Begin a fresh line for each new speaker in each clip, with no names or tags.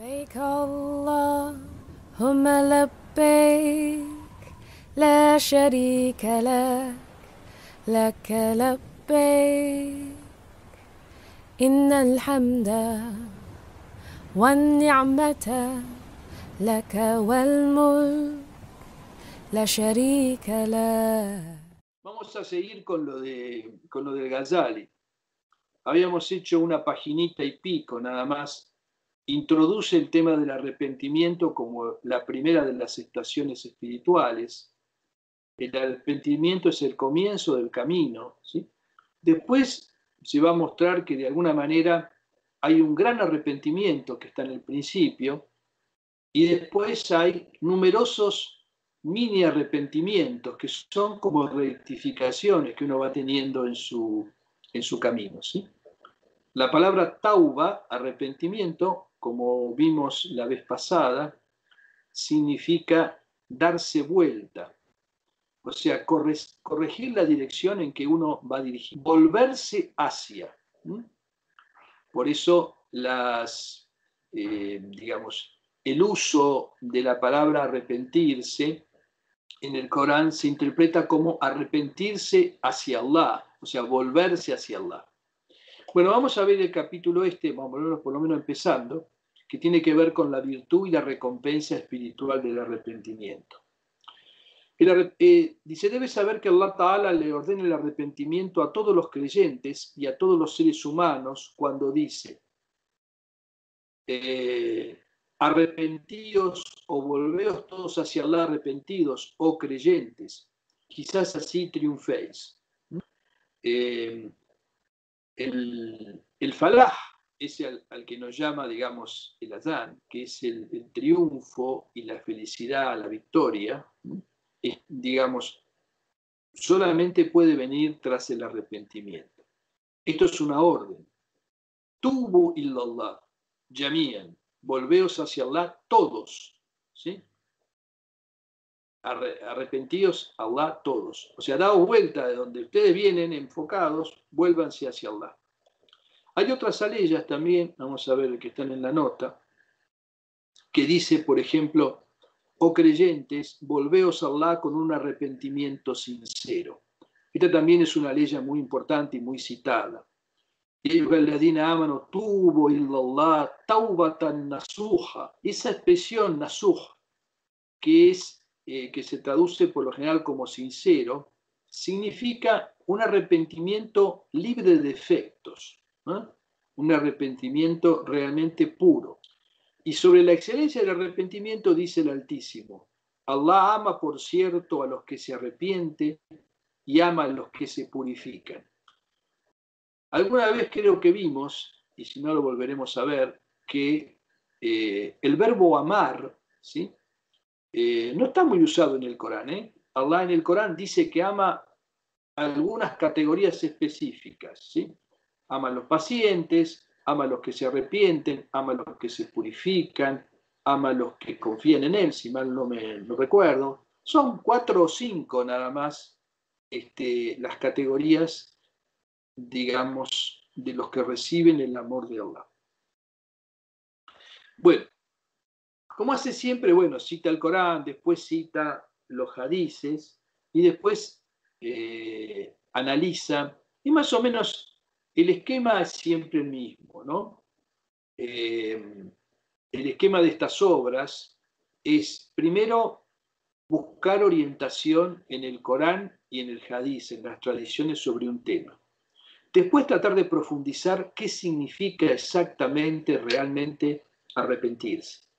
لبيك اللهم لبيك لا شريك لك لك لبيك إن الحمد والنعمة لك والملك لا شريك لك
Vamos a seguir con lo, de, con lo del Ghazali. Habíamos hecho una paginita y pico nada más. Introduce el tema del arrepentimiento como la primera de las estaciones espirituales. El arrepentimiento es el comienzo del camino. ¿sí? Después se va a mostrar que de alguna manera hay un gran arrepentimiento que está en el principio y después hay numerosos mini arrepentimientos, que son como rectificaciones que uno va teniendo en su, en su camino. ¿sí? La palabra tauba, arrepentimiento, como vimos la vez pasada, significa darse vuelta, o sea, corregir la dirección en que uno va a dirigir, volverse hacia. Por eso las, eh, digamos, el uso de la palabra arrepentirse en el Corán se interpreta como arrepentirse hacia Allah, o sea, volverse hacia Allah. Bueno, vamos a ver el capítulo este, vamos a verlo por lo menos empezando, que tiene que ver con la virtud y la recompensa espiritual del arrepentimiento. Eh, dice, debe saber que Allah Ta'ala le ordena el arrepentimiento a todos los creyentes y a todos los seres humanos cuando dice, eh, arrepentidos o volveos todos hacia Allah arrepentidos o creyentes, quizás así triunféis. Eh, el, el falah es al, que nos llama, digamos, el Adán, que es el, triunfo y la felicidad, la victoria, digamos, solamente puede venir tras el arrepentimiento. Esto es una orden. Tubu illallah, jamian, volveos hacia Allah todos, ¿sí? Arrepentidos Allah todos. O sea, daos vuelta de donde ustedes vienen enfocados, vuélvanse hacia Allah. Hay otras aleyas también, vamos a ver que están en la nota, que dice, por ejemplo, oh creyentes, volveos a Allah con un arrepentimiento sincero. Esta también es una ley muy importante y muy citada tuvo nasuja. Esa expresión nasuj, que, es, eh, que se traduce por lo general como sincero, significa un arrepentimiento libre de defectos, un arrepentimiento realmente puro. Y sobre la excelencia del arrepentimiento dice el Altísimo, Allah ama, por cierto, a los que se arrepienten y ama a los que se purifican. Alguna vez creo que vimos, y si no lo volveremos a ver, que eh, el verbo amar ¿sí? Eh, no está muy usado en el Corán. ¿eh? Allah en el Corán dice que ama algunas categorías específicas. ¿sí? Ama a los pacientes, ama a los que se arrepienten, ama a los que se purifican, ama a los que confían en Él, si mal no me recuerdo. Son cuatro o cinco nada más este, las categorías digamos, de los que reciben el amor de Allah. Bueno, como hace siempre, bueno, cita el Corán, después cita los hadices y después eh, analiza, y más o menos el esquema es siempre el mismo, ¿no? Eh, el esquema de estas obras es primero buscar orientación en el Corán y en el Hadís, en las tradiciones sobre un tema. Después tratar de profundizar qué significa exactamente, realmente arrepentirse.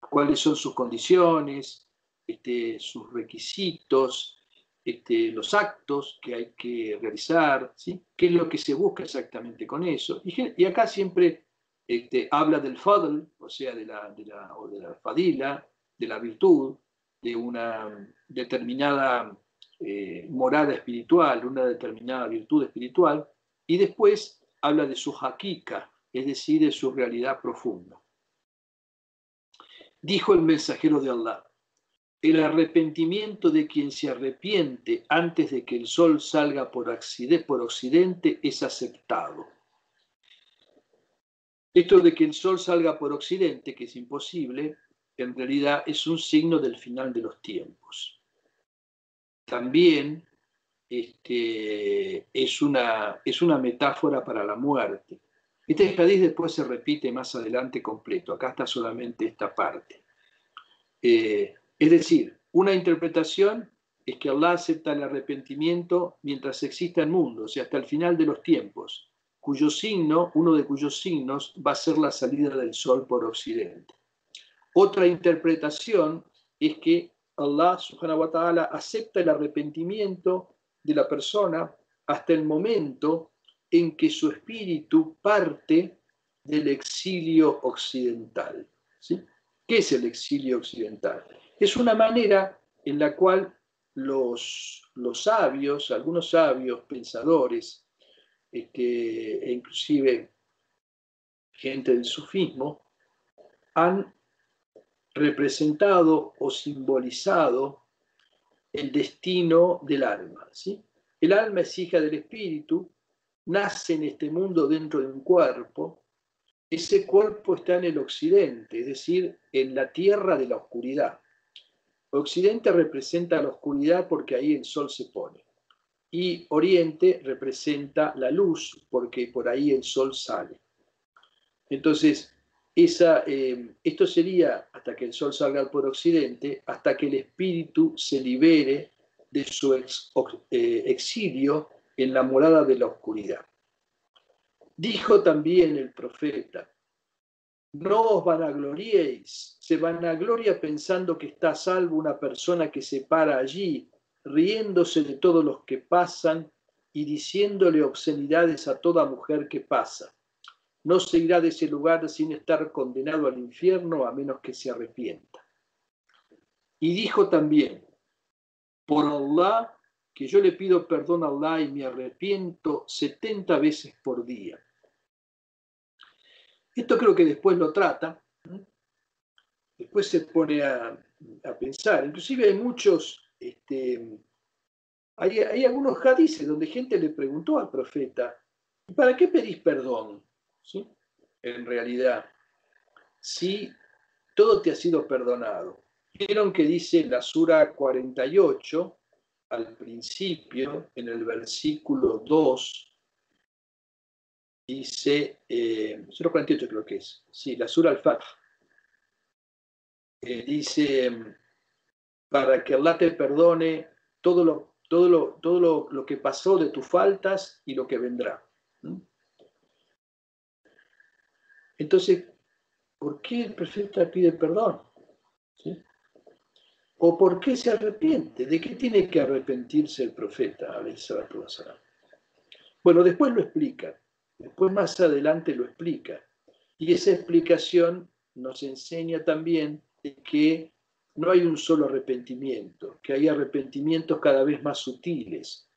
Cuáles son sus condiciones, este, sus requisitos, este, los actos que hay que realizar, qué es lo que se busca exactamente con eso. Y, acá siempre este, habla del fadl, o sea, de la, de la, o de la fadila, de la virtud, de una determinada eh, morada espiritual, una determinada virtud espiritual, y después habla de su hakika, es decir, de su realidad profunda. Dijo el mensajero de Allah, el arrepentimiento de quien se arrepiente antes de que el sol salga por, por occidente es aceptado. Esto de que el sol salga por occidente, que es imposible, en realidad es un signo del final de los tiempos. También este, es, una, es una metáfora para la muerte. Este hadith después se repite más adelante completo, acá está solamente esta parte. Eh, es decir, una interpretación es que Allah acepta el arrepentimiento mientras exista el mundo, o sea, hasta el final de los tiempos, cuyo signo, uno de cuyos signos, va a ser la salida del sol por occidente. Otra interpretación es que Allah subhanahu wa ta'ala acepta el arrepentimiento de la persona hasta el momento en que su espíritu parte del exilio occidental. ¿sí? ¿Qué es el exilio occidental? Es una manera en la cual los, los sabios, algunos sabios pensadores, este, e inclusive gente del sufismo, han representado o simbolizado el destino del alma. ¿sí? El alma es hija del espíritu, nace en este mundo dentro de un cuerpo, ese cuerpo está en el occidente, es decir, en la tierra de la oscuridad. Occidente representa la oscuridad porque ahí el sol se pone. Y Oriente representa la luz porque por ahí el sol sale. Entonces, esa, eh, esto sería hasta que el sol salga por occidente, hasta que el espíritu se libere de su eh, exilio en la morada de la oscuridad. Dijo también el profeta, no os vanagloriéis, se vanagloria pensando que está salvo una persona que se para allí, riéndose de todos los que pasan y diciéndole obscenidades a toda mujer que pasa no se irá de ese lugar sin estar condenado al infierno a menos que se arrepienta. Y dijo también, por Allah, que yo le pido perdón a Allah y me arrepiento 70 veces por día. Esto creo que después lo trata, después se pone a, pensar, inclusive hay muchos, este, hay, hay algunos hadices donde gente le preguntó al profeta, ¿para qué pedís perdón? ¿sí? En realidad, si todo te ha sido perdonado. Vieron que dice la Sura 48 al principio, en el versículo 2, dice, eh, Sura 48 creo que es, sí, la Sura al-Fath, dice, para que Allah te perdone todo lo, todo lo, todo lo, lo que pasó de tus faltas y lo que vendrá. Entonces, ¿por qué el profeta pide perdón? ¿O por qué se arrepiente? ¿De qué tiene que arrepentirse el profeta? Bueno, después lo explica, después más adelante lo explica. Y esa explicación nos enseña también que no hay un solo arrepentimiento, que hay arrepentimientos cada vez más sutiles,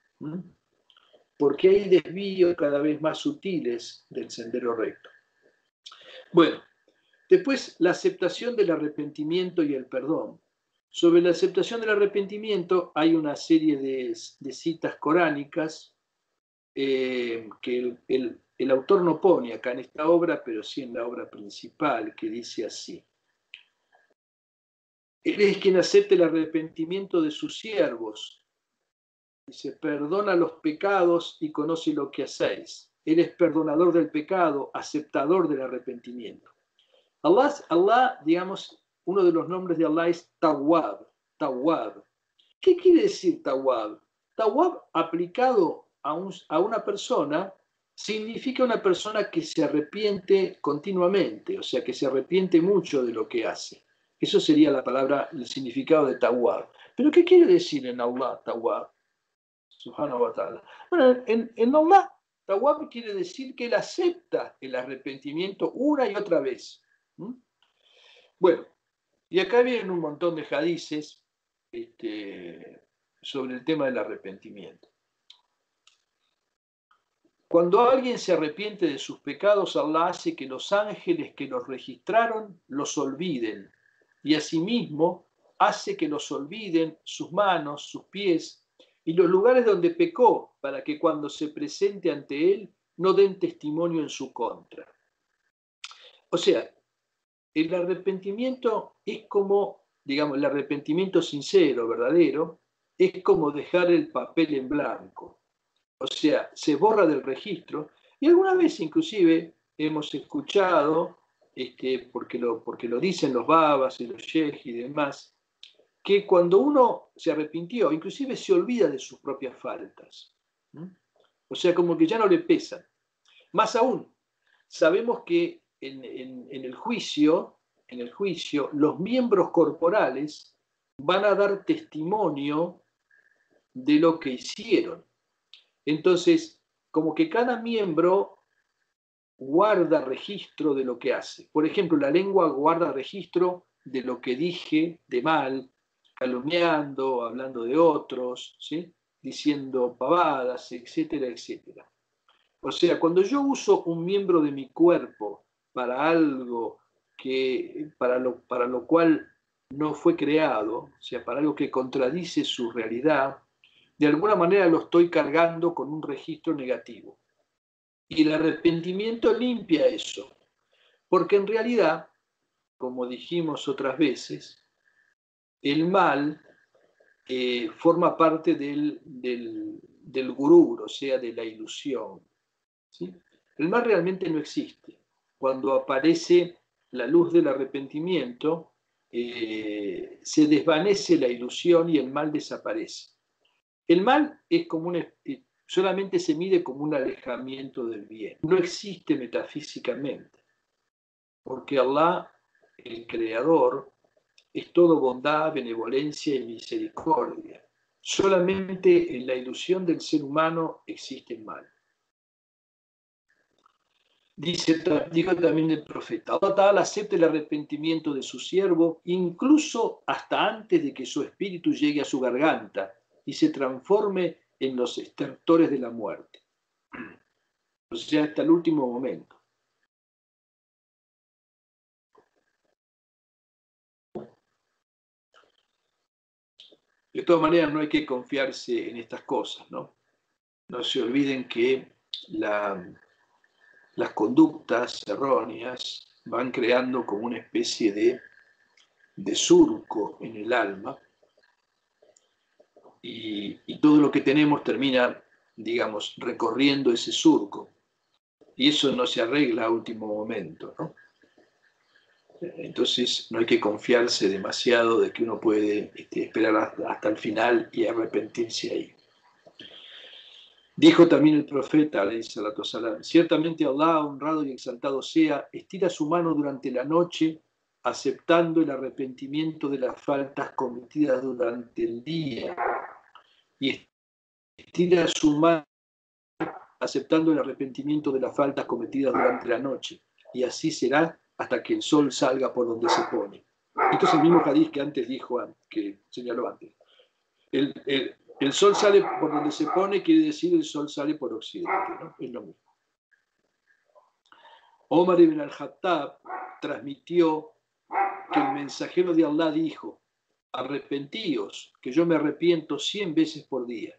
porque hay desvíos cada vez más sutiles del sendero recto. Bueno, después la aceptación del arrepentimiento y el perdón. Sobre la aceptación del arrepentimiento hay una serie de, citas coránicas eh, que el, autor no pone acá en esta obra, pero sí en la obra principal, que dice así. Él es quien acepta el arrepentimiento de sus siervos. Dice, perdona los pecados y conoce lo que hacéis. Él es perdonador del pecado, aceptador del arrepentimiento. Allah, Allah, digamos, uno de los nombres de Allah es Tawab. Tawab. ¿Qué quiere decir Tawab? Tawab aplicado a, a una persona significa una persona que se arrepiente continuamente, o sea, que se arrepiente mucho de lo que hace. Eso sería la palabra, el significado de Tawab. Pero ¿qué quiere decir en Allah Tawab? Subhanahu wa ta'ala. Bueno, en, en Allah Tawab quiere decir que él acepta el arrepentimiento una y otra vez. Bueno, y acá vienen un montón de hadices este, sobre el tema del arrepentimiento. Cuando alguien se arrepiente de sus pecados, Allah hace que los ángeles que los registraron los olviden y asimismo hace que los olviden sus manos, sus pies y los lugares donde pecó, para que cuando se presente ante él no den testimonio en su contra. O sea, el arrepentimiento es como, digamos, el arrepentimiento sincero, verdadero, es como dejar el papel en blanco. O sea, se borra del registro y alguna vez inclusive hemos escuchado, este, porque, lo, porque lo dicen los babas y los sheikh y demás, que cuando uno se arrepintió, inclusive se olvida de sus propias faltas. O sea, como que ya no le pesan. Más aún, sabemos que en, el juicio, en el juicio, los miembros corporales van a dar testimonio de lo que hicieron. Entonces, como que cada miembro guarda registro de lo que hace. Por ejemplo, la lengua guarda registro de lo que dije de mal, calumniando, hablando de otros, ¿sí? diciendo pavadas, etcétera, etcétera. O sea, cuando yo uso un miembro de mi cuerpo para algo que, para lo, para lo cual no fue creado, o sea, para algo que contradice su realidad, de alguna manera lo estoy cargando con un registro negativo. Y el arrepentimiento limpia eso, porque en realidad, como dijimos otras veces, el mal eh, forma parte del, del, del gurú, o sea, de la ilusión. El mal realmente no existe. Cuando aparece la luz del arrepentimiento, eh, se desvanece la ilusión y el mal desaparece. El mal es como un, eh, solamente se mide como un alejamiento del bien. No existe metafísicamente, porque Allah, el Creador, es todo bondad, benevolencia y misericordia. Solamente en la ilusión del ser humano existe el mal. Dice, dijo también el profeta, Allah acepta el arrepentimiento de su siervo incluso hasta antes de que su espíritu llegue a su garganta y se transforme en los estertores de la muerte. O sea, hasta el último momento. De todas maneras, no hay que confiarse en estas cosas, ¿no? No se olviden que las conductas erróneas van creando como una especie de, de surco en el alma y, todo lo que tenemos termina, digamos, recorriendo ese surco. Y eso no se arregla a último momento. Entonces no hay que confiarse demasiado de que uno puede este, esperar hasta el final y arrepentirse ahí. Dijo también el profeta, salam, ciertamente Allah, honrado y exaltado sea, estira su mano durante la noche, aceptando el arrepentimiento de las faltas cometidas durante el día y estira su mano aceptando el arrepentimiento de las faltas cometidas durante la noche. Y así será hasta que el sol salga por donde se pone. Esto es el mismo hadith que antes dijo, que señaló antes. Sol sale por donde se pone, quiere decir el sol sale por occidente, ¿no? Es lo mismo. Omar ibn al-Hattab transmitió que el mensajero de Allah dijo, arrepentíos, que yo me arrepiento cien veces por día.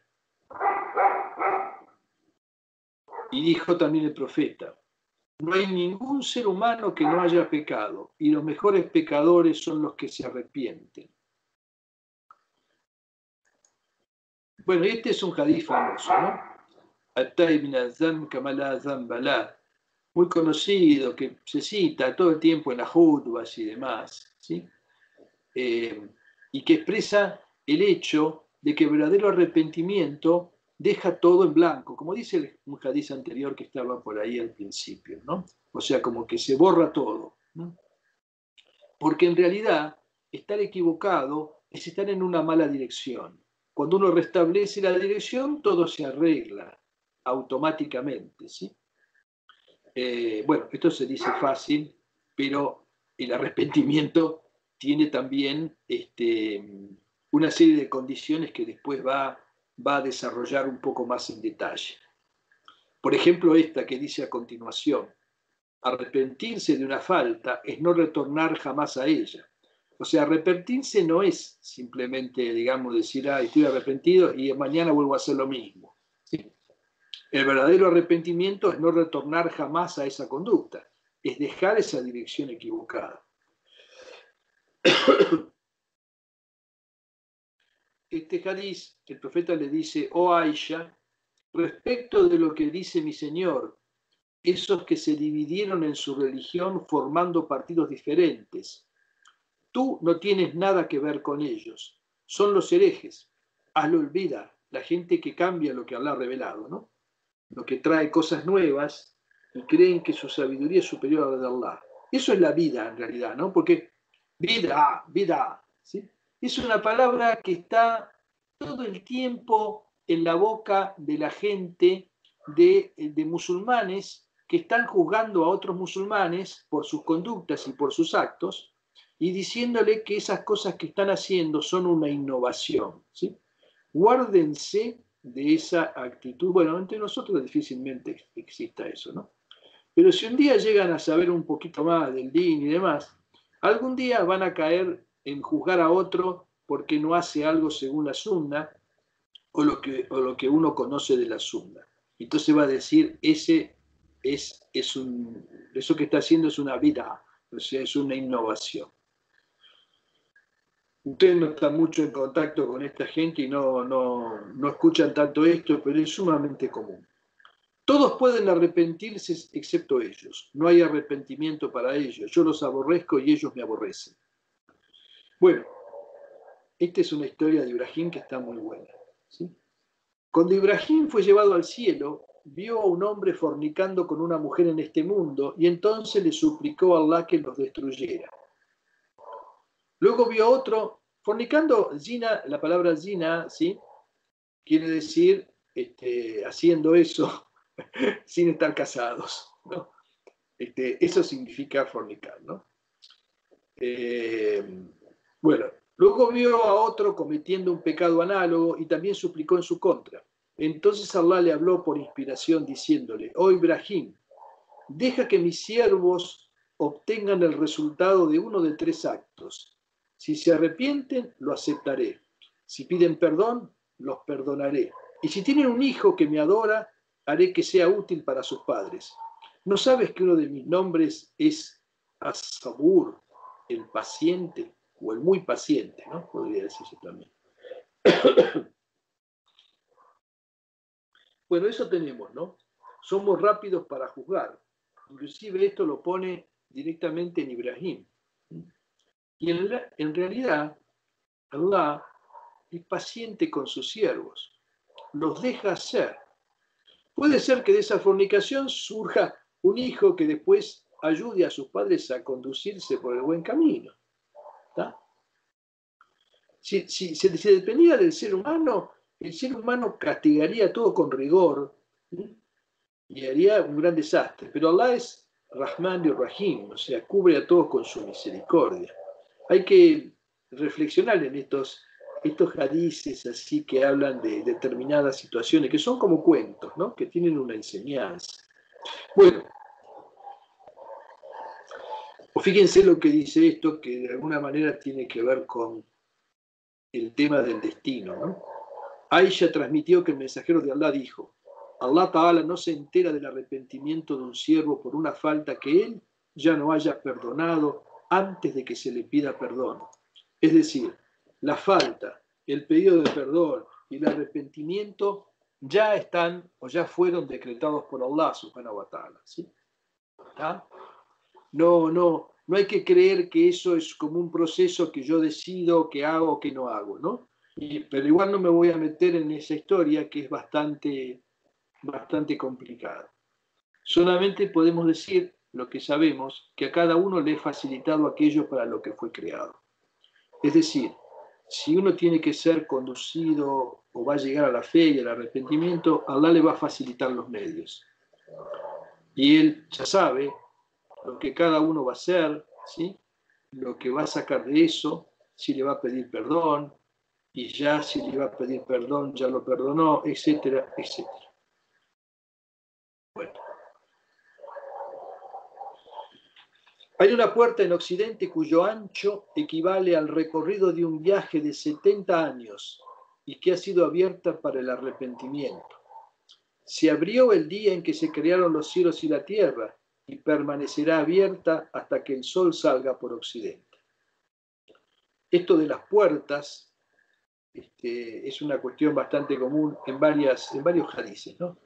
Y dijo también el profeta, no hay ningún ser humano que no haya pecado, y los mejores pecadores son los que se arrepienten. Bueno, este es un hadith famoso, ¿no? Muy conocido, que se cita todo el tiempo en las jutbas y demás, ¿sí? Eh, y que expresa el hecho de que el verdadero arrepentimiento deja todo en blanco, como dice un hadiz anterior que estaba por ahí al principio, ¿no? O sea, como que se borra todo. Porque en realidad estar equivocado es estar en una mala dirección. Cuando uno restablece la dirección, todo se arregla automáticamente, ¿sí? Eh, bueno, esto se dice fácil, pero el arrepentimiento tiene también este, una serie de condiciones que después va, va a desarrollar un poco más en detalle. Por ejemplo, esta que dice a continuación, arrepentirse de una falta es no retornar jamás a ella. O sea, arrepentirse no es simplemente, digamos, decir, ah, estoy arrepentido y mañana vuelvo a hacer lo mismo. El verdadero arrepentimiento es no retornar jamás a esa conducta. es dejar esa dirección equivocada. Este hadiz, el profeta le dice, oh Aisha, respecto de lo que dice mi Señor, esos que se dividieron en su religión formando partidos diferentes, tú no tienes nada que ver con ellos, son los herejes, hazlo olvida, la gente que cambia lo que Allah ha revelado, ¿no? Lo que trae cosas nuevas y creen que su sabiduría es superior a la de Allah. Eso es la vida en realidad, ¿no? Porque vida, vida, ¿sí? Es una palabra que está todo el tiempo en la boca de la gente de musulmanes que están juzgando a otros musulmanes por sus conductas y por sus actos y diciéndole que esas cosas que están haciendo son una innovación. ¿sí? Guárdense de esa actitud. Bueno, entre nosotros difícilmente exista eso, ¿no? Pero si un día llegan a saber un poquito más del din y demás, algún día van a caer en juzgar a otro porque no hace algo según la sunna o lo que, lo que uno conoce de la sunna. Entonces va a decir, ese es, es un, eso que está haciendo es una vida, o sea, es una innovación. Ustedes no están mucho en contacto con esta gente y no, no, no escuchan tanto esto, pero es sumamente común. Todos pueden arrepentirse excepto ellos. No hay arrepentimiento para ellos. Yo los aborrezco y ellos me aborrecen. Bueno, esta es una historia de Ibrahim que está muy buena. Cuando Ibrahim fue llevado al cielo, vio a un hombre fornicando con una mujer en este mundo y entonces le suplicó a Allah que los destruyera. Luego vio otro fornicando, zina, la palabra zina, ¿sí? Quiere decir este, haciendo eso sin estar casados, ¿no? Este, eso significa fornicar, ¿no? Eh, bueno, luego vio a otro cometiendo un pecado análogo y también suplicó en su contra. Entonces Allah le habló por inspiración diciéndole, oh Ibrahim, deja que mis siervos obtengan el resultado de uno de tres actos. Si se arrepienten, lo aceptaré. Si piden perdón, los perdonaré. Y si tienen un hijo que me adora, haré que sea útil para sus padres. ¿No sabes que uno de mis nombres es Asabur, el paciente, o el muy paciente, ¿no? Podría decirse también. Bueno, eso tenemos, ¿no? Somos rápidos para juzgar. Inclusive esto lo pone directamente en Ibrahim. Y en, realidad, Allah es paciente con sus siervos, los deja hacer. Puede ser que de esa fornicación surja un hijo que después ayude a sus padres a conducirse por el buen camino. Si, si, si, dependía del ser humano, el ser humano castigaría todo con rigor y haría un gran desastre. Pero Allah es Rahman y Rahim, o sea, cubre a todos con su misericordia. Hay que reflexionar en estos, estos hadices así que hablan de determinadas situaciones, que son como cuentos, ¿no? que tienen una enseñanza. Bueno, fíjense lo que dice esto, que de alguna manera tiene que ver con el tema del destino. ¿no? Transmitió que el mensajero de Allah dijo, Allah Ta'ala no se entera del arrepentimiento de un siervo por una falta que él ya no haya perdonado antes de que se le pida perdón. Es decir, la falta, el pedido de perdón y el arrepentimiento ya están o ya fueron decretados por Allah subhanahu wa ta'ala. ¿sí? No, no, no hay que creer que eso es como un proceso que yo decido, que hago que no hago, ¿no? pero igual no me voy a meter en esa historia que es bastante, bastante complicada. Solamente podemos decir lo que sabemos, que a cada uno le he facilitado aquello para lo que fue creado. Es decir, si uno tiene que ser conducido o va a llegar a la fe y al arrepentimiento, Allah le va a facilitar los medios. Y él ya sabe lo que cada uno va a hacer, ¿sí? lo que va a sacar de eso, si le va a pedir perdón, y ya si le iba a pedir perdón, ya lo perdonó, etcétera, etcétera. Bueno. Hay una puerta en Occidente cuyo ancho equivale al recorrido de un viaje de 70 años y que ha sido abierta para el arrepentimiento. Se abrió el día en que se crearon los cielos y la tierra y permanecerá abierta hasta que el sol salga por occidente. Esto de las puertas este, es una cuestión bastante común en, varias, en varios hadices. ¿no?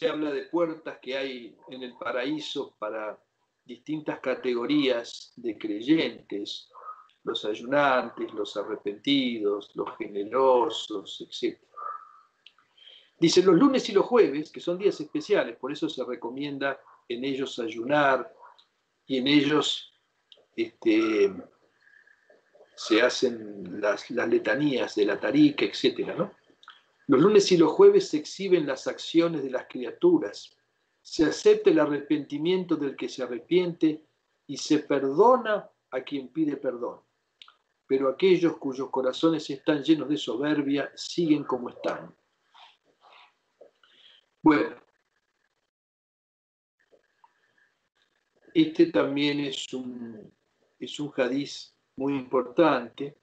Se habla de puertas que hay en el paraíso para distintas categorías de creyentes, los ayunantes, los arrepentidos, los generosos, etc. Dice los lunes y los jueves, que son días especiales, por eso se recomienda en ellos ayunar y en ellos este, se hacen las, letanías de la tarica, etc. Los lunes y los jueves se exhiben las acciones de las criaturas, se acepta el arrepentimiento del que se arrepiente y se perdona a quien pide perdón. Pero aquellos cuyos corazones están llenos de soberbia siguen como están bueno, este también es un, es un hadiz muy importante,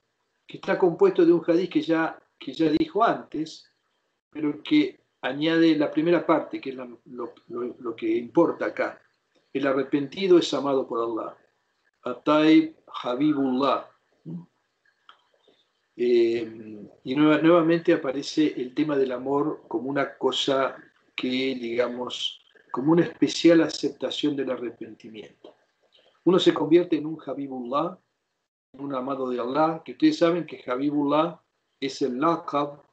que está compuesto de un hadiz que ya, que ya dijo antes, pero que añade la primera parte, que es lo, que importa acá. El arrepentido es amado por Allah. Ataib Habibullah. Eh, y nuevamente aparece el tema del amor como una cosa que, digamos, como una especial aceptación del arrepentimiento. Uno se convierte en un Habibullah, un amado de Allah, que ustedes saben que Habibullah es el laqab,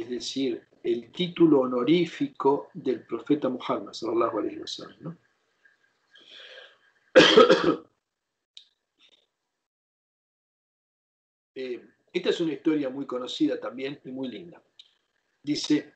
es decir, el título honorífico del profeta Muhammad, sallallahu ¿no? Eh, esta es una historia muy conocida también y muy linda. Dice,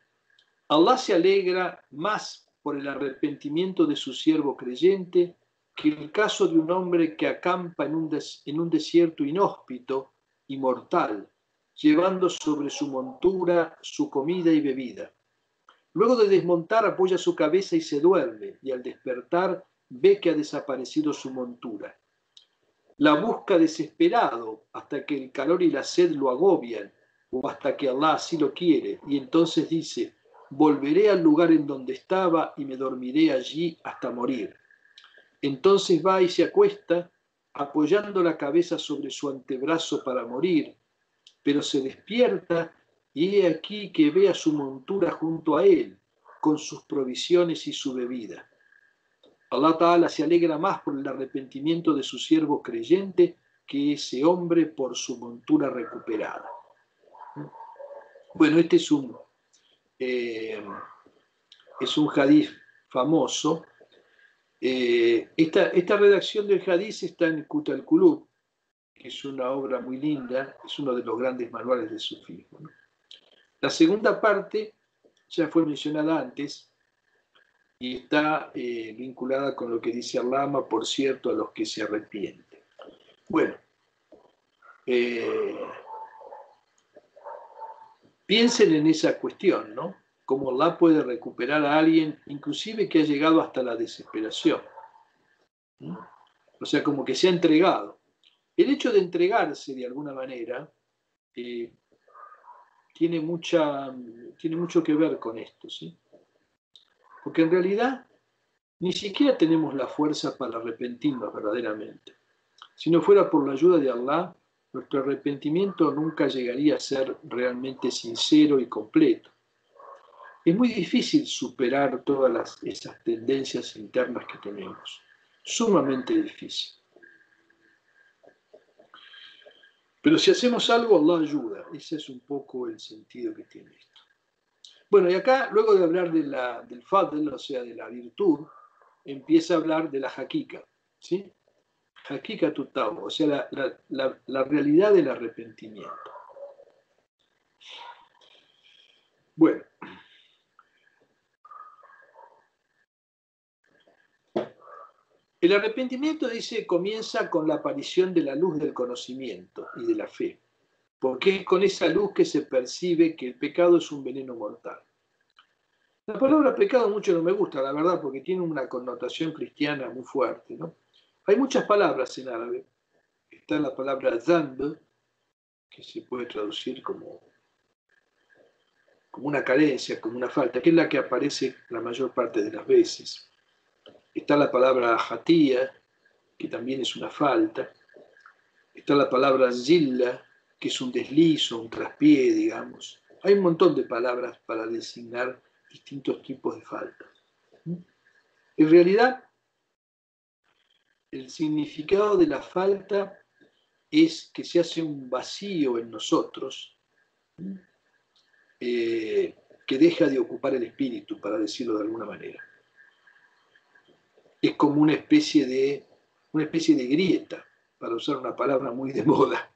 Allah se alegra más por el arrepentimiento de su siervo creyente que el caso de un hombre que acampa en un desierto inhóspito y mortal, llevando sobre su montura su comida y bebida. Luego de desmontar apoya su cabeza y se duerme, y al despertar ve que ha desaparecido su montura. La busca desesperado hasta que el calor y la sed lo agobian, o hasta que Allah así lo quiere, y entonces dice, volveré al lugar en donde estaba y me dormiré allí hasta morir. Entonces va y se acuesta, apoyando la cabeza sobre su antebrazo para morir, pero se despierta y he aquí que ve a su montura junto a él, con sus provisiones y su bebida. Allah Ta'ala se alegra más por el arrepentimiento de su siervo creyente que ese hombre por su montura recuperada. Bueno, este es un eh, es un hadiz famoso. Eh, esta, redacción del hadiz está en Kut al-Kulub, que es una obra muy linda, es uno de los grandes manuales de sufismo. La segunda parte ya fue mencionada antes y está eh, vinculada con lo que dice Alama, por cierto, a los que se arrepienten. Bueno, Piensen en esa cuestión, ¿no? Cómo Allah puede recuperar a alguien, inclusive que ha llegado hasta la desesperación. O sea, como que se ha entregado. El hecho de entregarse de alguna manera eh, tiene, mucho que ver con esto, ¿sí? Porque en realidad ni siquiera tenemos la fuerza para arrepentirnos verdaderamente. Si no fuera por la ayuda de Allah, nuestro arrepentimiento nunca llegaría a ser realmente sincero y completo. Es muy difícil superar todas esas tendencias internas que tenemos, sumamente difícil. Pero si hacemos algo, Allah ayuda. Ese es un poco el sentido que tiene esto. Bueno, y acá, luego de hablar de la, del fadl, o sea, de la virtud, empieza a hablar de la jaquica. ¿sí? Hakika o sea, la, realidad del arrepentimiento. Bueno. El arrepentimiento, dice, comienza con la aparición de la luz del conocimiento y de la fe, porque es con esa luz que se percibe que el pecado es un veneno mortal. La palabra pecado mucho no me gusta, la verdad, porque tiene una connotación cristiana muy fuerte, ¿no? Hay muchas palabras en árabe. Está la palabra zamb, que se puede traducir como como una carencia, como una falta, que es la que aparece la mayor parte de las veces. Está la palabra jatía, que también es una falta. Está la palabra zilla, que es un deslizo, un traspié, digamos. Hay un montón de palabras para designar distintos tipos de faltas. En realidad, el significado de la falta es que se hace un vacío en nosotros eh, que deja de ocupar el espíritu, para decirlo de alguna manera. Es como una especie de, una especie de grieta, para usar una palabra muy de moda.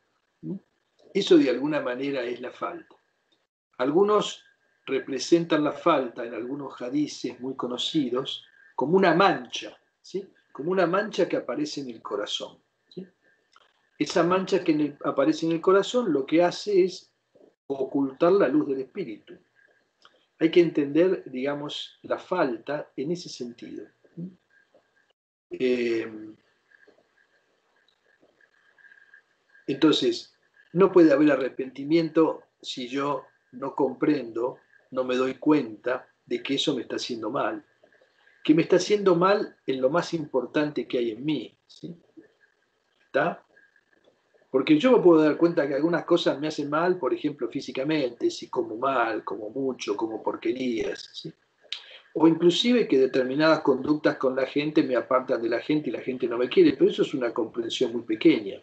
Eso de alguna manera es la falta. Algunos representan la falta en algunos hadices muy conocidos como una mancha, ¿sí? como una mancha que aparece en el corazón. Esa mancha que aparece en el corazón lo que hace es ocultar la luz del espíritu. Hay que entender, digamos, la falta en ese sentido. Eh, entonces, no puede haber arrepentimiento si yo no comprendo, no me doy cuenta de que eso me está haciendo mal. Que me está haciendo mal en lo más importante que hay en mí. ¿sí? ¿Está? Porque yo me puedo dar cuenta que algunas cosas me hacen mal, por ejemplo, físicamente, si como mal, como mucho, como porquerías. ¿sí? O inclusive que determinadas conductas con la gente me apartan de la gente y la gente no me quiere, pero eso es una comprensión muy pequeña.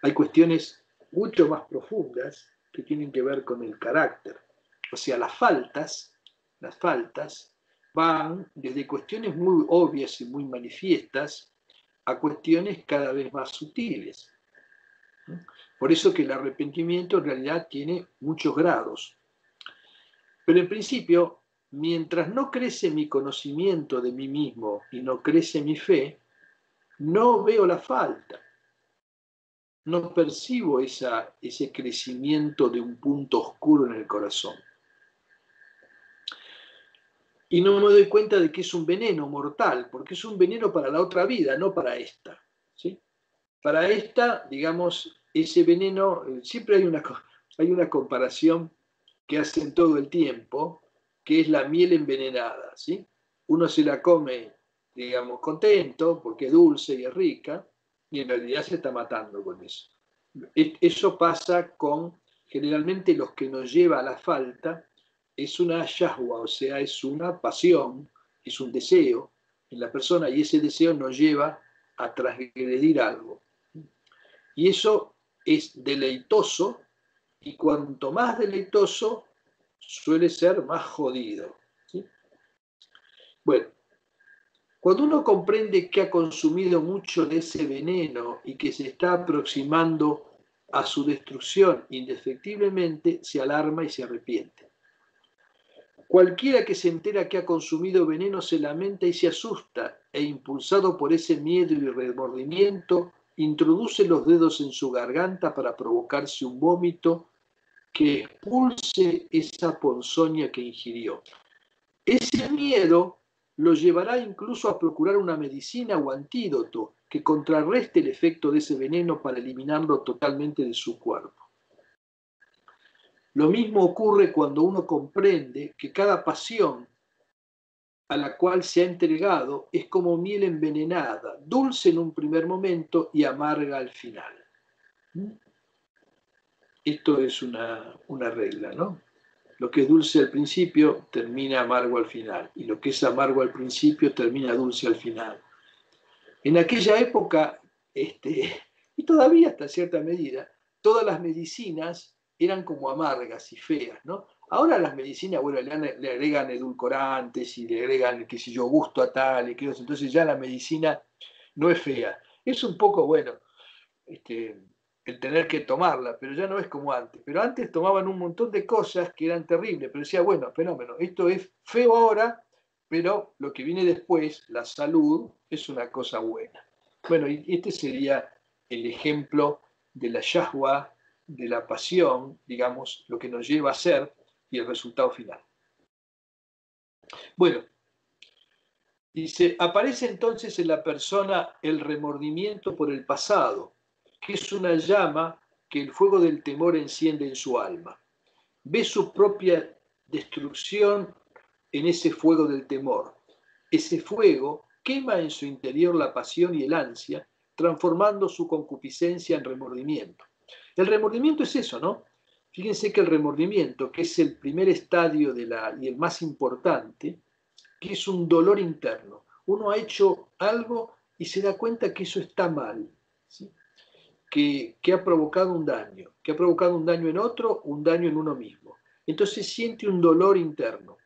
Hay cuestiones mucho más profundas que tienen que ver con el carácter. O sea, las faltas, las faltas van desde cuestiones muy obvias y muy manifiestas a cuestiones cada vez más sutiles. Por eso que el arrepentimiento en realidad tiene muchos grados. Pero en principio, mientras no crece mi conocimiento de mí mismo y no crece mi fe, no veo la falta no percibo esa, ese crecimiento de un punto oscuro en el corazón. Y no me doy cuenta de que es un veneno mortal, porque es un veneno para la otra vida, no para esta. ¿sí? Para esta, digamos, ese veneno, siempre hay una, hay una comparación que hacen todo el tiempo, que es la miel envenenada. ¿sí? Uno se la come, digamos, contento, porque es dulce y es rica, y en realidad se está matando con eso. Eso pasa con generalmente los que nos lleva a la falta, es una yahua, o sea, es una pasión, es un deseo en la persona y ese deseo nos lleva a transgredir algo. Y eso es deleitoso y cuanto más deleitoso suele ser más jodido. Bueno, cuando uno comprende que ha consumido mucho de ese veneno y que se está aproximando a su destrucción indefectiblemente, se alarma y se arrepiente. Cualquiera que se entera que ha consumido veneno se lamenta y se asusta e impulsado por ese miedo y remordimiento, introduce los dedos en su garganta para provocarse un vómito que expulse esa ponzoña que ingirió. Ese miedo lo llevará incluso a procurar una medicina o antídoto que contrarreste el efecto de ese veneno para eliminarlo totalmente de su cuerpo. Lo mismo ocurre cuando uno comprende que cada pasión a la cual se ha entregado es como miel envenenada, dulce en un primer momento y amarga al final. Esto es una, una regla, ¿no? Lo que es dulce al principio termina amargo al final, y lo que es amargo al principio termina dulce al final. En aquella época, este, y todavía hasta cierta medida, todas las medicinas eran como amargas y feas, ¿no? Ahora las medicinas, bueno, le, agregan edulcorantes y le agregan, qué sé yo, gusto a tal, y entonces ya la medicina no es fea. Es un poco, bueno, este, el tener que tomarla, pero ya no es como antes. Pero antes tomaban un montón de cosas que eran terribles, pero decía, bueno, fenómeno, esto es feo ahora, pero lo que viene después, la salud, es una cosa buena. Bueno, y este sería el ejemplo de la yahua, de la pasión, digamos, lo que nos lleva a ser y el resultado final. Bueno, dice, aparece entonces en la persona el remordimiento por el pasado, que es una llama que el fuego del temor enciende en su alma. Ve su propia destrucción en ese fuego del temor. Ese fuego quema en su interior la pasión y el ansia, transformando su concupiscencia en remordimiento. El remordimiento es eso, ¿no? Fíjense que el remordimiento, que es el primer estadio de la, y el más importante, que es un dolor interno. Uno ha hecho algo y se da cuenta que eso está mal, que, ha provocado un daño, que ha provocado un daño en otro, un daño en uno mismo. Entonces siente un dolor interno.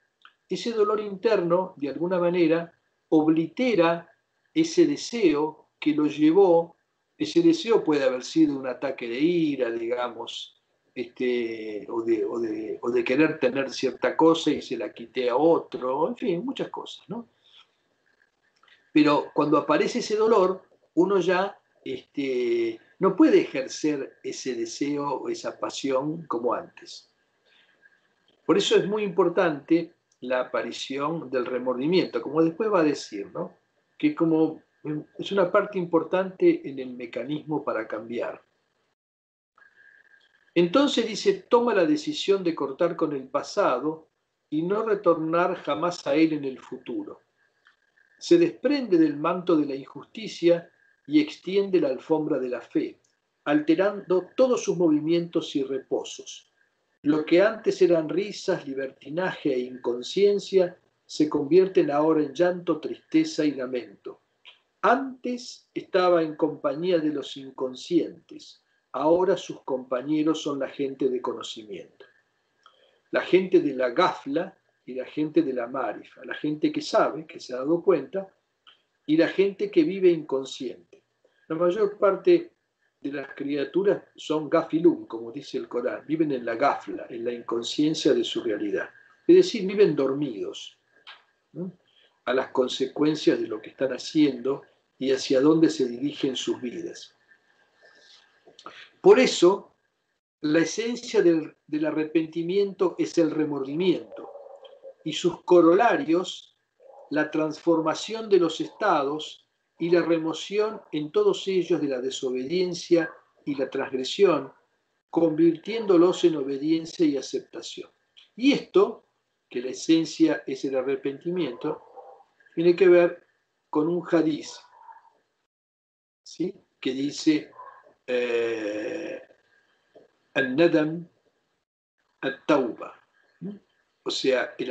Ese dolor interno, de alguna manera, oblitera ese deseo que lo llevó, ese deseo puede haber sido un ataque de ira, digamos, este, o, de, o, de, o, de, querer tener cierta cosa y se la quité a otro, en fin, muchas cosas, ¿no? Pero cuando aparece ese dolor, uno ya este, no puede ejercer ese deseo o esa pasión como antes. Por eso es muy importante la aparición del remordimiento, como después va a decir, ¿no? que como es una parte importante en el mecanismo para cambiar. Entonces dice, toma la decisión de cortar con el pasado y no retornar jamás a él en el futuro. Se desprende del manto de la injusticia y extiende la alfombra de la fe, alterando todos sus movimientos y reposos. Lo que antes eran risas, libertinaje e inconsciencia, se convierten ahora en llanto, tristeza y lamento. Antes estaba en compañía de los inconscientes, ahora sus compañeros son la gente de conocimiento. La gente de la gafla y la gente de la marifa, la gente que sabe, que se ha dado cuenta, y la gente que vive inconsciente. La mayor parte de las criaturas son gafilum, como dice el Corán, viven en la gafla, en la inconsciencia de su realidad. Es decir, viven dormidos a las consecuencias de lo que están haciendo y hacia dónde se dirigen sus vidas. Por eso, la esencia del, del arrepentimiento es el remordimiento y sus corolarios, la transformación de los estados y la remoción en todos ellos de la desobediencia y la transgresión, convirtiéndolos en obediencia y aceptación. Y esto, que la esencia es el arrepentimiento, tiene que ver con un hadiz, ¿sí? que dice eh, al-nadam at-tauba, o sea, el,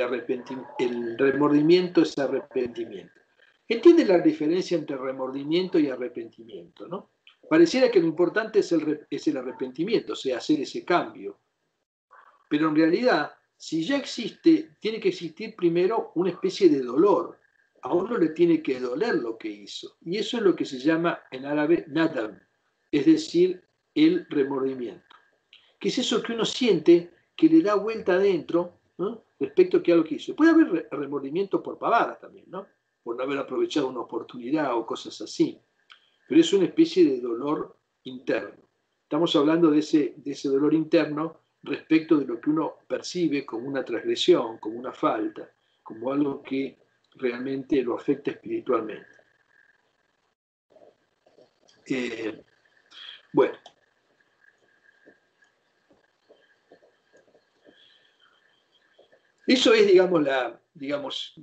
el remordimiento es arrepentimiento. Entiende la diferencia entre remordimiento y arrepentimiento, ¿no? Pareciera que lo importante es el, arrepentimiento, o sea, hacer ese cambio. Pero en realidad, si ya existe, tiene que existir primero una especie de dolor. A uno le tiene que doler lo que hizo. Y eso es lo que se llama en árabe nadam, es decir, el remordimiento. ¿Qué es eso que uno siente que le da vuelta adentro respecto a que que hizo? Puede haber remordimiento por pavadas también, ¿no? Por no haber aprovechado una oportunidad o cosas así. Pero es una especie de dolor interno. Estamos hablando de ese, de ese dolor interno respecto de lo que uno percibe como una transgresión, como una falta, como algo que realmente lo afecta espiritualmente. Eh, bueno. Eso es, digamos, la, digamos,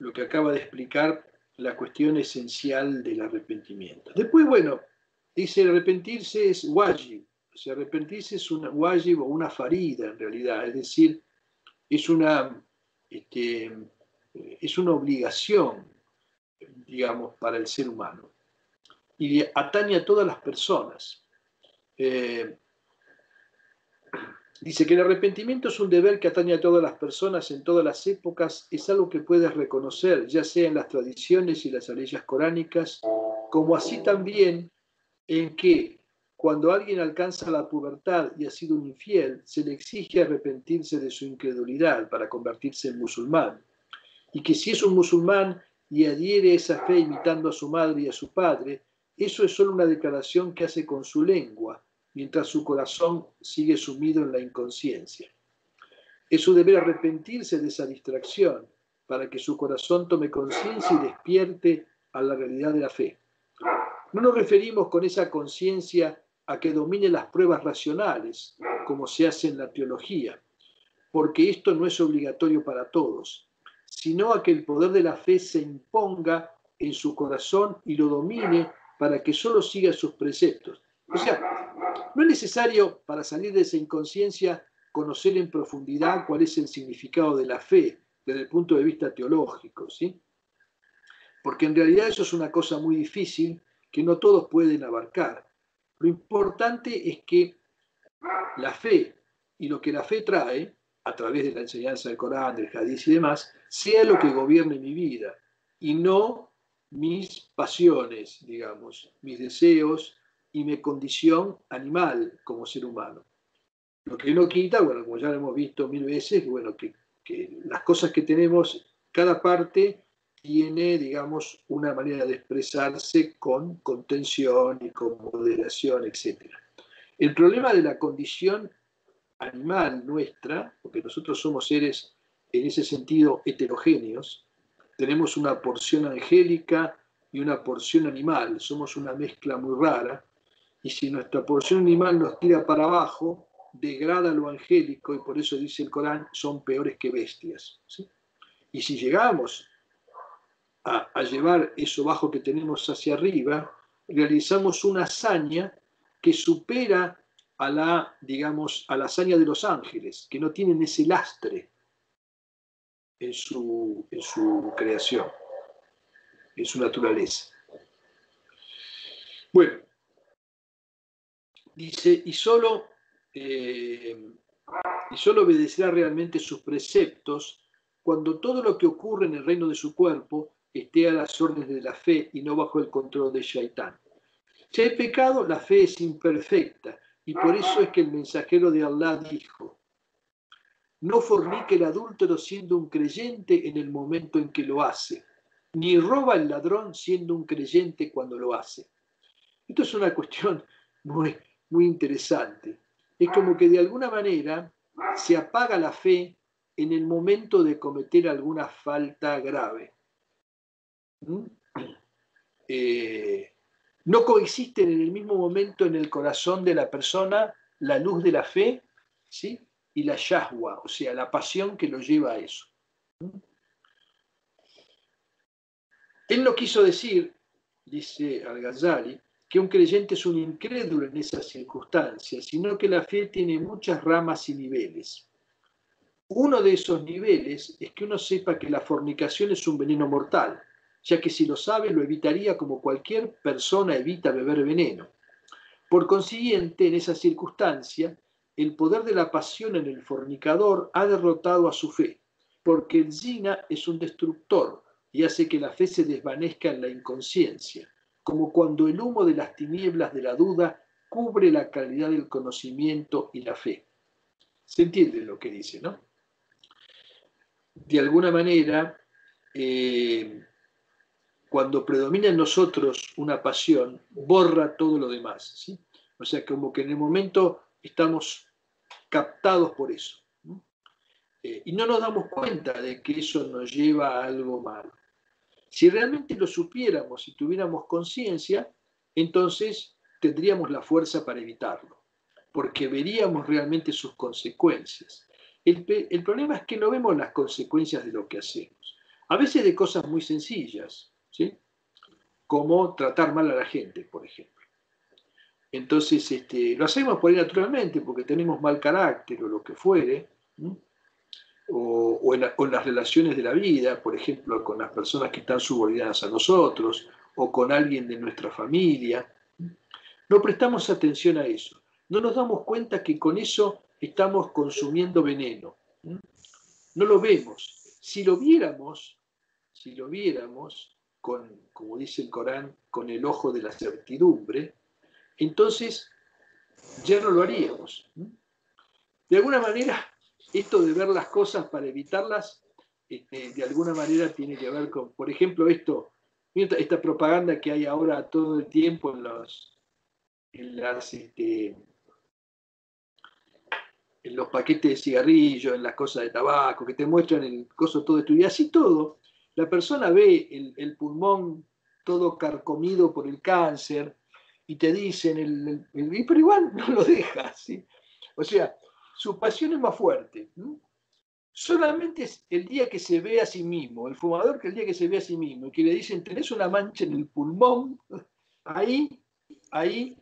lo que acaba de explicar la cuestión esencial del arrepentimiento. Después, bueno, dice arrepentirse es wajib, o sea, arrepentirse es una wajib o una farida en realidad, es decir, es una, este, es una obligación, digamos, para el ser humano. Y atañe a todas las personas. Eh, Dice que el arrepentimiento es un deber que atañe a todas las personas en todas las épocas, es algo que puedes reconocer, ya sea en las tradiciones y las leyes coránicas, como así también en que cuando alguien alcanza la pubertad y ha sido un infiel, se le exige arrepentirse de su incredulidad para convertirse en musulmán. Y que si es un musulmán y adhiere esa fe imitando a su madre y a su padre, eso es solo una declaración que hace con su lengua, mientras su corazón sigue sumido en la inconsciencia. Es su deber arrepentirse de esa distracción para que su corazón tome conciencia y despierte a la realidad de la fe. No nos referimos con esa conciencia a que domine las pruebas racionales, como se hace en la teología. porque esto no es obligatorio para todos, sino a que el poder de la fe se imponga en su corazón y lo domine para que solo siga sus preceptos. O sea, no es necesario para salir de esa inconsciencia conocer en profundidad cuál es el significado de la fe desde el punto de vista teológico, ¿sí? Porque en realidad eso es una cosa muy difícil que no todos pueden abarcar. Lo importante es que la fe y lo que la fe trae, a través de la enseñanza del Corán, del Hadith y demás, sea lo que gobierne mi vida y no mis pasiones, digamos, mis deseos y mi condición animal como ser humano. Lo que no quita, bueno, como ya lo hemos visto mil veces, bueno, que, que las cosas que tenemos, cada parte tiene, digamos, una manera de expresarse con contención y con moderación, etc. El problema de la condición animal nuestra, porque nosotros somos seres en ese sentido heterogéneos, tenemos una porción angélica y una porción animal, somos una mezcla muy rara, y si nuestra porción animal nos tira para abajo, degrada lo angélico, y por eso dice el Corán, son peores que bestias. Y si llegamos a, llevar eso bajo que tenemos hacia arriba, realizamos una hazaña que supera a la, digamos, a la hazaña de los ángeles, que no tienen ese lastre en su, en su creación, en su naturaleza. Bueno, dice, y solo, eh, y solo obedecerá realmente sus preceptos cuando todo lo que ocurre en el reino de su cuerpo esté a las órdenes de la fe y no bajo el control de Shaitán. Si hay pecado, la fe es imperfecta y por eso es que el mensajero de Allah dijo, no fornique el adúltero siendo un creyente en el momento en que lo hace, ni roba el ladrón siendo un creyente cuando lo hace. Esto es una cuestión muy, muy interesante. Es como que de alguna manera se apaga la fe en el momento de cometer alguna falta grave. ¿Mm? Eh, no coexisten en el mismo momento en el corazón de la persona la luz de la fe ¿sí? y la yahwa, o sea, la pasión que lo lleva a eso. ¿Mm? Él no quiso decir, dice Al-Ghazali, que un creyente es un incrédulo en esas circunstancias, sino que la fe tiene muchas ramas y niveles. Uno de esos niveles es que uno sepa que la fornicación es un veneno mortal ya que si lo sabe lo evitaría como cualquier persona evita beber veneno. Por consiguiente, en esa circunstancia, el poder de la pasión en el fornicador ha derrotado a su fe, porque el zina es un destructor y hace que la fe se desvanezca en la inconsciencia, como cuando el humo de las tinieblas de la duda cubre la calidad del conocimiento y la fe. ¿Se entiende lo que dice, no? De alguna manera, eh, cuando predomina en nosotros una pasión, borra todo lo demás. ¿sí? O sea, como que en el momento estamos captados por eso. Eh, y no nos damos cuenta de que eso nos lleva a algo malo. Si realmente lo supiéramos, si tuviéramos conciencia, entonces tendríamos la fuerza para evitarlo, porque veríamos realmente sus consecuencias. El, el problema es que no vemos las consecuencias de lo que hacemos. A veces de cosas muy sencillas. ¿sí? Como tratar mal a la gente, por ejemplo. Entonces, este, lo hacemos por ahí naturalmente, porque tenemos mal carácter o lo que fuere, o, en, las relaciones de la vida, por ejemplo, con las personas que están subordinadas a nosotros, o con alguien de nuestra familia. No prestamos atención a eso. No nos damos cuenta que con eso estamos consumiendo veneno. No lo vemos. Si lo viéramos, si lo viéramos, con, como dice el Corán, con el ojo de la certidumbre, entonces ya no lo haríamos. De alguna manera, esto de ver las cosas para evitarlas, este, de alguna manera tiene que ver con, por ejemplo, esto, esta propaganda que hay ahora todo el tiempo en los, en las, este, en los paquetes de cigarrillos, en las cosas de tabaco, que te muestran el coso todo esto, y así todo, la persona ve el, pulmón todo carcomido por el cáncer y te dicen, el, pero igual no lo deja. ¿sí? O sea, su pasión es más fuerte. solamente es el día que se ve a sí mismo, el fumador que el día que se ve a sí mismo y que le dicen tenés una mancha en el pulmón, ahí, ahí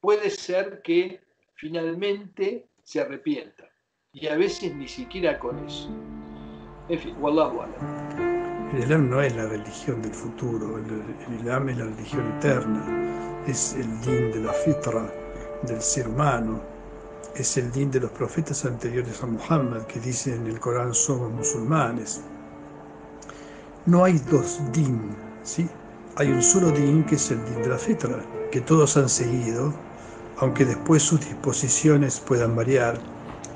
puede ser que finalmente se arrepienta. Y a veces ni siquiera con eso. En fin, Wallahu
El Islam no es la religión del futuro, el, Islam es la religión eterna, es el din de la fitra del ser humano, es el din de los profetas anteriores a Muhammad que dicen en el Corán somos musulmanes. No hay dos din, ¿sí? Hay un solo din que es el din de la fitra, que todos han seguido, aunque después sus disposiciones puedan variar,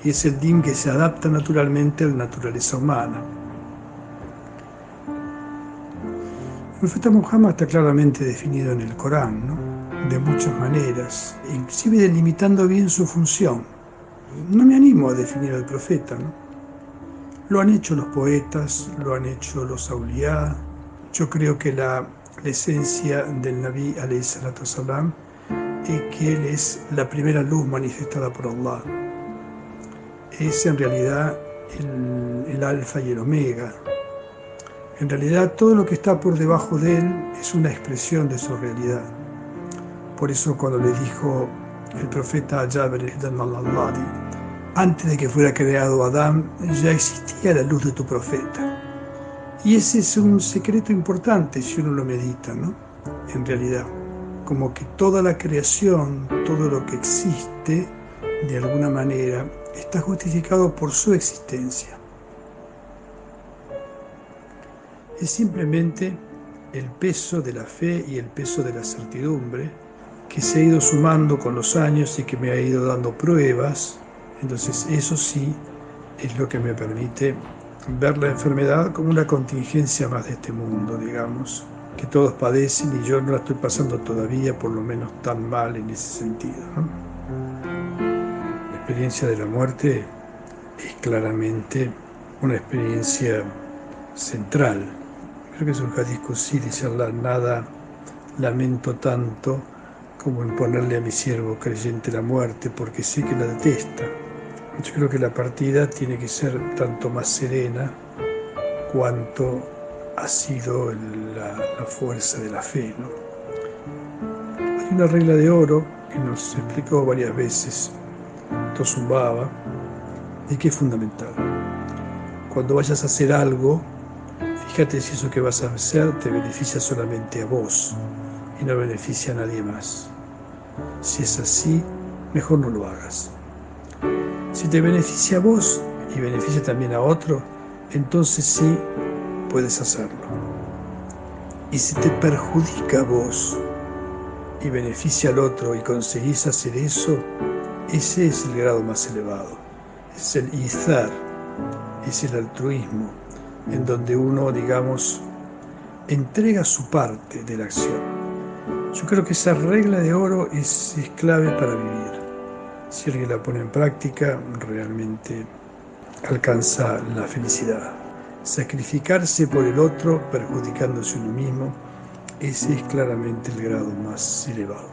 y es el din que se adapta naturalmente a la naturaleza humana. El profeta Muhammad está claramente definido en el Corán, ¿no? De muchas maneras, inclusive delimitando bien su función. No me animo a definir al profeta. Lo han hecho los poetas, lo han hecho los auliá. Yo creo que la, esencia del Nabi salam es que él es la primera luz manifestada por Allah. Es en realidad el, el alfa y el omega. En realidad todo lo que está por debajo de él es una expresión de su realidad. Por eso cuando le dijo el profeta Jabir al-Alladi, antes de que fuera creado Adán, ya existía la luz de tu profeta. Y ese es un secreto importante si uno lo medita, ¿no? En realidad, como que toda la creación, todo lo que existe, de alguna manera, está justificado por su existencia. Es simplemente el peso de la fe y el peso de la certidumbre que se ha ido sumando con los años y que me ha ido dando pruebas. Entonces eso sí es lo que me permite ver la enfermedad como una contingencia más de este mundo, digamos, que todos padecen y yo no la estoy pasando todavía por lo menos tan mal en ese sentido. La experiencia de la muerte es claramente una experiencia central. Creo que es un hadith sí, dice nada lamento tanto como imponerle a mi siervo creyente la muerte, porque sé que la detesta. Yo creo que la partida tiene que ser tanto más serena cuanto ha sido la, fuerza de la fe. Hay una regla de oro que nos explicó varias veces Tosumbaba y que es fundamental. Cuando vayas a hacer algo, fíjate si eso que vas a hacer te beneficia solamente a vos y no beneficia a nadie más. Si es así, mejor no lo hagas. Si te beneficia a vos y beneficia también a otro, entonces sí puedes hacerlo. Y si te perjudica a vos y beneficia al otro y conseguís hacer eso, ese es el grado más elevado. Es el izar, es el altruismo, en donde uno, digamos, entrega su parte de la acción. Yo creo que esa regla de oro es, clave para vivir. Si alguien la pone en práctica, realmente alcanza la felicidad. Sacrificarse por el otro, perjudicándose uno mismo, ese es claramente el grado más elevado.